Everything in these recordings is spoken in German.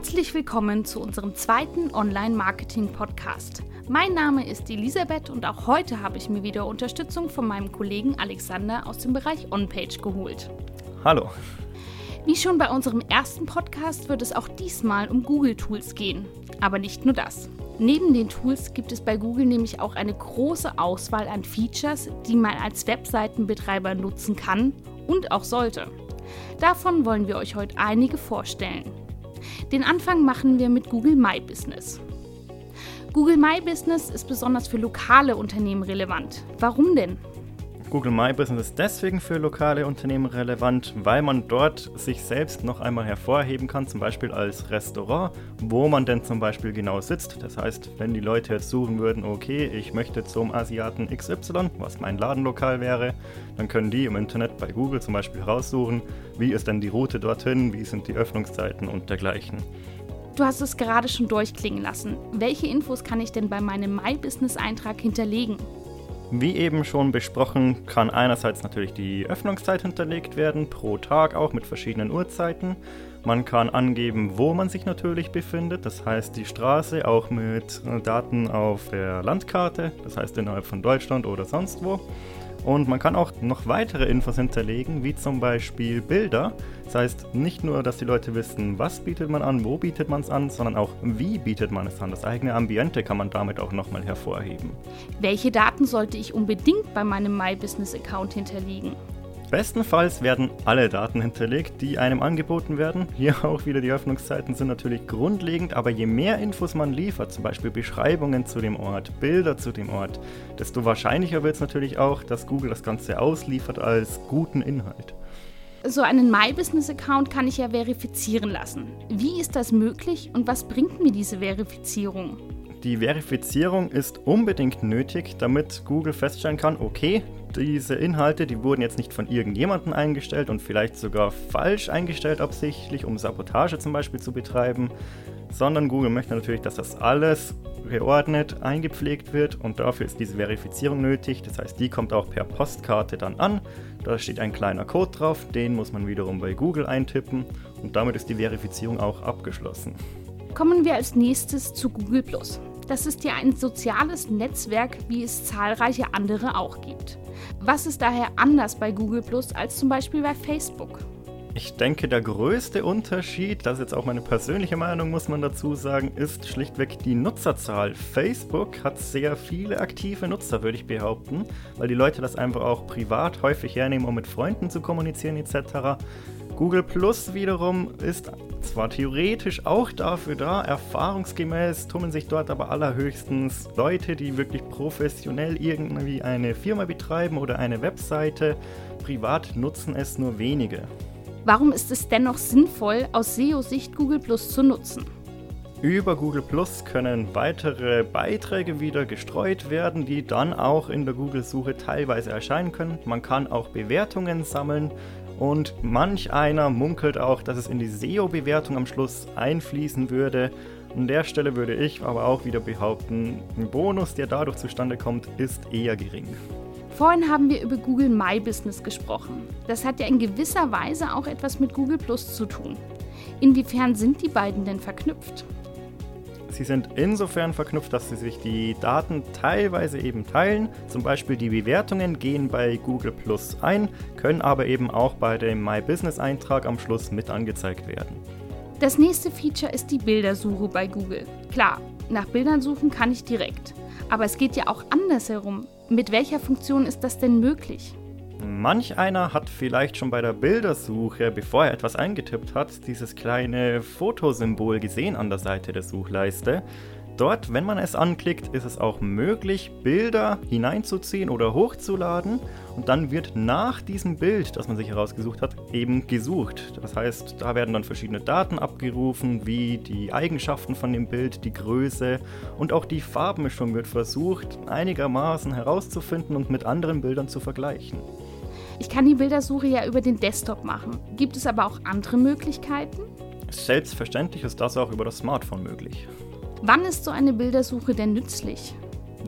Herzlich willkommen zu unserem zweiten Online-Marketing-Podcast. Mein Name ist Elisabeth und auch heute habe ich mir wieder Unterstützung von meinem Kollegen Alexander aus dem Bereich OnPage geholt. Hallo. Wie schon bei unserem ersten Podcast wird es auch diesmal um Google-Tools gehen. Aber nicht nur das. Neben den Tools gibt es bei Google nämlich auch eine große Auswahl an Features, die man als Webseitenbetreiber nutzen kann und auch sollte. Davon wollen wir euch heute einige vorstellen. Den Anfang machen wir mit Google My Business. Google My Business ist besonders für lokale Unternehmen relevant. Warum denn? Google My Business ist deswegen für lokale Unternehmen relevant, weil man dort sich selbst noch einmal hervorheben kann, zum Beispiel als Restaurant, wo man denn zum Beispiel genau sitzt. Das heißt, wenn die Leute jetzt suchen würden, okay, ich möchte zum Asiaten XY, was mein Ladenlokal wäre, dann können die im Internet bei Google zum Beispiel heraussuchen, wie ist denn die Route dorthin, wie sind die Öffnungszeiten und dergleichen. Du hast es gerade schon durchklingen lassen. Welche Infos kann ich denn bei meinem My Business Eintrag hinterlegen? Wie eben schon besprochen, kann einerseits natürlich die Öffnungszeit hinterlegt werden, pro Tag auch mit verschiedenen Uhrzeiten. Man kann angeben, wo man sich natürlich befindet, das heißt die Straße auch mit Daten auf der Landkarte, das heißt innerhalb von Deutschland oder sonst wo. Und man kann auch noch weitere Infos hinterlegen, wie zum Beispiel Bilder. Das heißt nicht nur, dass die Leute wissen, was bietet man an, wo bietet man es an, sondern auch, wie bietet man es an. Das eigene Ambiente kann man damit auch nochmal hervorheben. Welche Daten sollte ich unbedingt bei meinem My Business Account hinterlegen? Bestenfalls werden alle Daten hinterlegt, die einem angeboten werden. Hier auch wieder die Öffnungszeiten sind natürlich grundlegend, aber je mehr Infos man liefert, zum Beispiel Beschreibungen zu dem Ort, Bilder zu dem Ort, desto wahrscheinlicher wird es natürlich auch, dass Google das Ganze ausliefert als guten Inhalt. So einen My Business Account kann ich ja verifizieren lassen. Wie ist das möglich und was bringt mir diese Verifizierung? Die Verifizierung ist unbedingt nötig, damit Google feststellen kann, okay, diese Inhalte, die wurden jetzt nicht von irgendjemandem eingestellt und vielleicht sogar falsch eingestellt absichtlich, um Sabotage zum Beispiel zu betreiben, sondern Google möchte natürlich, dass das alles geordnet eingepflegt wird und dafür ist diese Verifizierung nötig. Das heißt, die kommt auch per Postkarte dann an. Da steht ein kleiner Code drauf, den muss man wiederum bei Google eintippen und damit ist die Verifizierung auch abgeschlossen. Kommen wir als nächstes zu Google das ist ja ein soziales Netzwerk, wie es zahlreiche andere auch gibt. Was ist daher anders bei Google Plus als zum Beispiel bei Facebook? Ich denke, der größte Unterschied, das ist jetzt auch meine persönliche Meinung, muss man dazu sagen, ist schlichtweg die Nutzerzahl. Facebook hat sehr viele aktive Nutzer, würde ich behaupten, weil die Leute das einfach auch privat häufig hernehmen, um mit Freunden zu kommunizieren etc. Google Plus wiederum ist zwar theoretisch auch dafür da, erfahrungsgemäß tummeln sich dort aber allerhöchstens Leute, die wirklich professionell irgendwie eine Firma betreiben oder eine Webseite. Privat nutzen es nur wenige. Warum ist es dennoch sinnvoll, aus SEO-Sicht Google Plus zu nutzen? Über Google Plus können weitere Beiträge wieder gestreut werden, die dann auch in der Google-Suche teilweise erscheinen können. Man kann auch Bewertungen sammeln und manch einer munkelt auch, dass es in die SEO-Bewertung am Schluss einfließen würde. An der Stelle würde ich aber auch wieder behaupten, ein Bonus, der dadurch zustande kommt, ist eher gering. Vorhin haben wir über Google My Business gesprochen. Das hat ja in gewisser Weise auch etwas mit Google Plus zu tun. Inwiefern sind die beiden denn verknüpft? Sie sind insofern verknüpft, dass sie sich die Daten teilweise eben teilen. Zum Beispiel die Bewertungen gehen bei Google Plus ein, können aber eben auch bei dem My Business Eintrag am Schluss mit angezeigt werden. Das nächste Feature ist die Bildersuche bei Google. Klar, nach Bildern suchen kann ich direkt. Aber es geht ja auch andersherum. Mit welcher Funktion ist das denn möglich? Manch einer hat vielleicht schon bei der Bildersuche, bevor er etwas eingetippt hat, dieses kleine Fotosymbol gesehen an der Seite der Suchleiste. Dort, wenn man es anklickt, ist es auch möglich, Bilder hineinzuziehen oder hochzuladen und dann wird nach diesem Bild, das man sich herausgesucht hat, eben gesucht. Das heißt, da werden dann verschiedene Daten abgerufen, wie die Eigenschaften von dem Bild, die Größe und auch die Farbmischung wird versucht, einigermaßen herauszufinden und mit anderen Bildern zu vergleichen. Ich kann die Bildersuche ja über den Desktop machen. Gibt es aber auch andere Möglichkeiten? Selbstverständlich ist das auch über das Smartphone möglich. Wann ist so eine Bildersuche denn nützlich?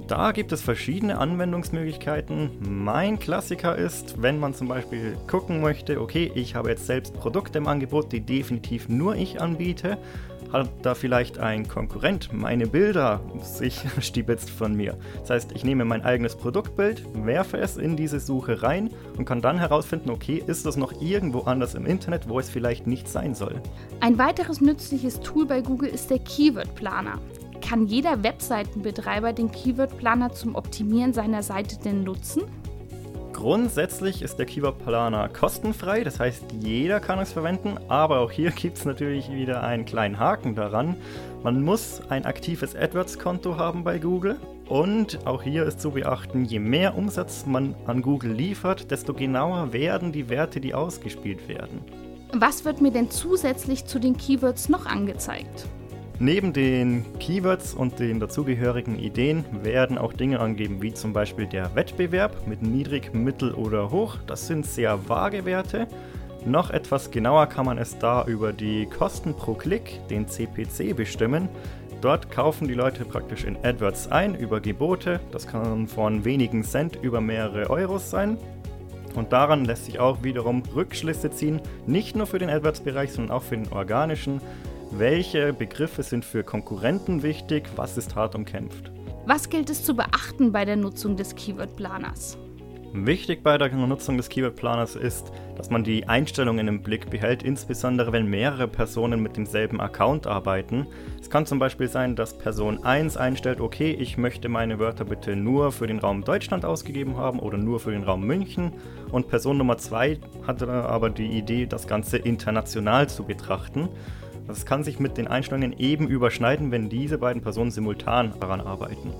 Da gibt es verschiedene Anwendungsmöglichkeiten. Mein Klassiker ist, wenn man zum Beispiel gucken möchte, okay, ich habe jetzt selbst Produkte im Angebot, die definitiv nur ich anbiete, hat da vielleicht ein Konkurrent meine Bilder sich stibitzt von mir. Das heißt, ich nehme mein eigenes Produktbild, werfe es in diese Suche rein und kann dann herausfinden, okay, ist das noch irgendwo anders im Internet, wo es vielleicht nicht sein soll. Ein weiteres nützliches Tool bei Google ist der Keyword Planer. Kann jeder Webseitenbetreiber den Keyword Planer zum Optimieren seiner Seite denn nutzen? Grundsätzlich ist der Keyword Planer kostenfrei, das heißt jeder kann es verwenden, aber auch hier gibt es natürlich wieder einen kleinen Haken daran. Man muss ein aktives AdWords-Konto haben bei Google und auch hier ist zu beachten, je mehr Umsatz man an Google liefert, desto genauer werden die Werte, die ausgespielt werden. Was wird mir denn zusätzlich zu den Keywords noch angezeigt? Neben den Keywords und den dazugehörigen Ideen werden auch Dinge angegeben, wie zum Beispiel der Wettbewerb mit niedrig, mittel oder hoch. Das sind sehr vage Werte. Noch etwas genauer kann man es da über die Kosten pro Klick, den CPC, bestimmen. Dort kaufen die Leute praktisch in AdWords ein über Gebote. Das kann von wenigen Cent über mehrere Euros sein. Und daran lässt sich auch wiederum Rückschlüsse ziehen, nicht nur für den AdWords-Bereich, sondern auch für den organischen welche Begriffe sind für Konkurrenten wichtig, was ist hart umkämpft. Was gilt es zu beachten bei der Nutzung des Keyword-Planers? Wichtig bei der Nutzung des Keyword-Planers ist, dass man die Einstellungen im Blick behält, insbesondere wenn mehrere Personen mit demselben Account arbeiten. Es kann zum Beispiel sein, dass Person 1 einstellt, okay, ich möchte meine Wörter bitte nur für den Raum Deutschland ausgegeben haben oder nur für den Raum München und Person Nummer 2 hatte aber die Idee, das Ganze international zu betrachten. Das kann sich mit den Einstellungen eben überschneiden, wenn diese beiden Personen simultan daran arbeiten.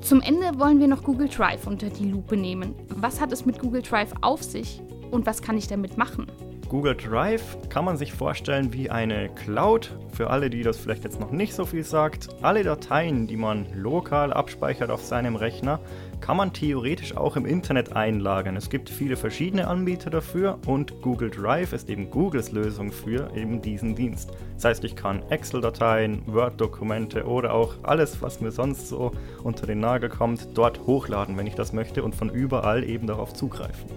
Zum Ende wollen wir noch Google Drive unter die Lupe nehmen. Was hat es mit Google Drive auf sich und was kann ich damit machen? Google Drive kann man sich vorstellen wie eine Cloud. Für alle, die das vielleicht jetzt noch nicht so viel sagt, alle Dateien, die man lokal abspeichert auf seinem Rechner, kann man theoretisch auch im Internet einlagern. Es gibt viele verschiedene Anbieter dafür und Google Drive ist eben Googles Lösung für eben diesen Dienst. Das heißt, ich kann Excel-Dateien, Word-Dokumente oder auch alles, was mir sonst so unter den Nagel kommt, dort hochladen, wenn ich das möchte und von überall eben darauf zugreifen.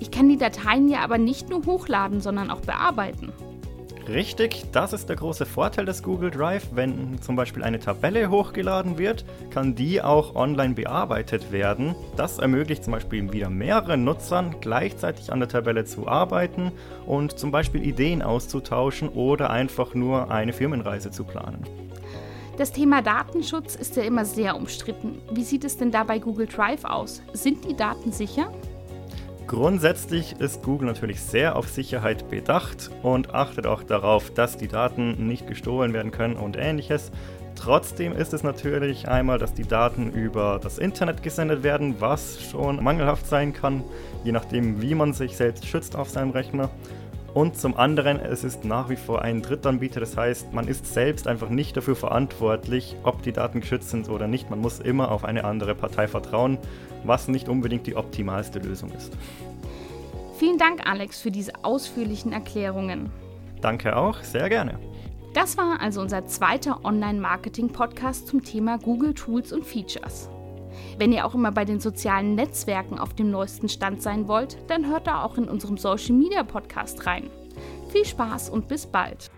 Ich kann die Dateien ja aber nicht nur hochladen, sondern auch bearbeiten. Richtig, das ist der große Vorteil des Google Drive. Wenn zum Beispiel eine Tabelle hochgeladen wird, kann die auch online bearbeitet werden. Das ermöglicht zum Beispiel wieder mehreren Nutzern gleichzeitig an der Tabelle zu arbeiten und zum Beispiel Ideen auszutauschen oder einfach nur eine Firmenreise zu planen. Das Thema Datenschutz ist ja immer sehr umstritten. Wie sieht es denn da bei Google Drive aus? Sind die Daten sicher? Grundsätzlich ist Google natürlich sehr auf Sicherheit bedacht und achtet auch darauf, dass die Daten nicht gestohlen werden können und ähnliches. Trotzdem ist es natürlich einmal, dass die Daten über das Internet gesendet werden, was schon mangelhaft sein kann, je nachdem, wie man sich selbst schützt auf seinem Rechner. Und zum anderen, es ist nach wie vor ein Drittanbieter, das heißt, man ist selbst einfach nicht dafür verantwortlich, ob die Daten geschützt sind oder nicht. Man muss immer auf eine andere Partei vertrauen, was nicht unbedingt die optimalste Lösung ist. Vielen Dank, Alex, für diese ausführlichen Erklärungen. Danke auch, sehr gerne. Das war also unser zweiter Online-Marketing-Podcast zum Thema Google Tools und Features. Wenn ihr auch immer bei den sozialen Netzwerken auf dem neuesten Stand sein wollt, dann hört da auch in unserem Social Media Podcast rein. Viel Spaß und bis bald!